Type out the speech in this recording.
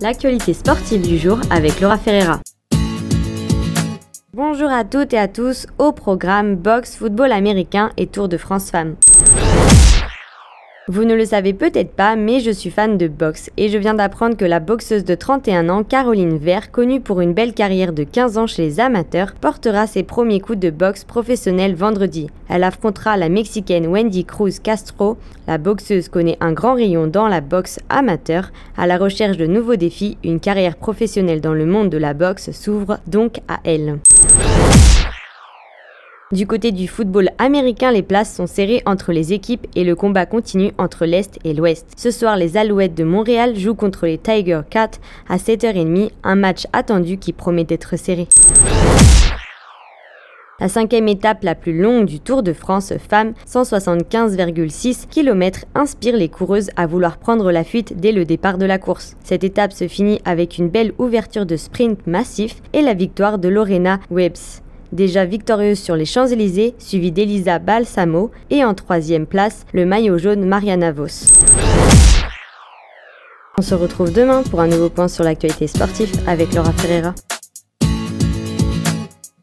l'actualité sportive du jour avec Laura Ferreira. Bonjour à toutes et à tous au programme Box Football américain et Tour de France Femmes. Vous ne le savez peut-être pas, mais je suis fan de boxe et je viens d'apprendre que la boxeuse de 31 ans, Caroline Vert, connue pour une belle carrière de 15 ans chez les amateurs, portera ses premiers coups de boxe professionnels vendredi. Elle affrontera la Mexicaine Wendy Cruz Castro. La boxeuse connaît un grand rayon dans la boxe amateur. À la recherche de nouveaux défis, une carrière professionnelle dans le monde de la boxe s'ouvre donc à elle. Du côté du football américain, les places sont serrées entre les équipes et le combat continue entre l'Est et l'Ouest. Ce soir, les Alouettes de Montréal jouent contre les Tiger Cats à 7h30, un match attendu qui promet d'être serré. La cinquième étape la plus longue du Tour de France femmes, 175,6 km, inspire les coureuses à vouloir prendre la fuite dès le départ de la course. Cette étape se finit avec une belle ouverture de sprint massif et la victoire de Lorena Webbs déjà victorieuse sur les Champs-Élysées, suivie d'Elisa Balsamo, et en troisième place, le maillot jaune Mariana Vos. On se retrouve demain pour un nouveau point sur l'actualité sportive avec Laura Ferreira.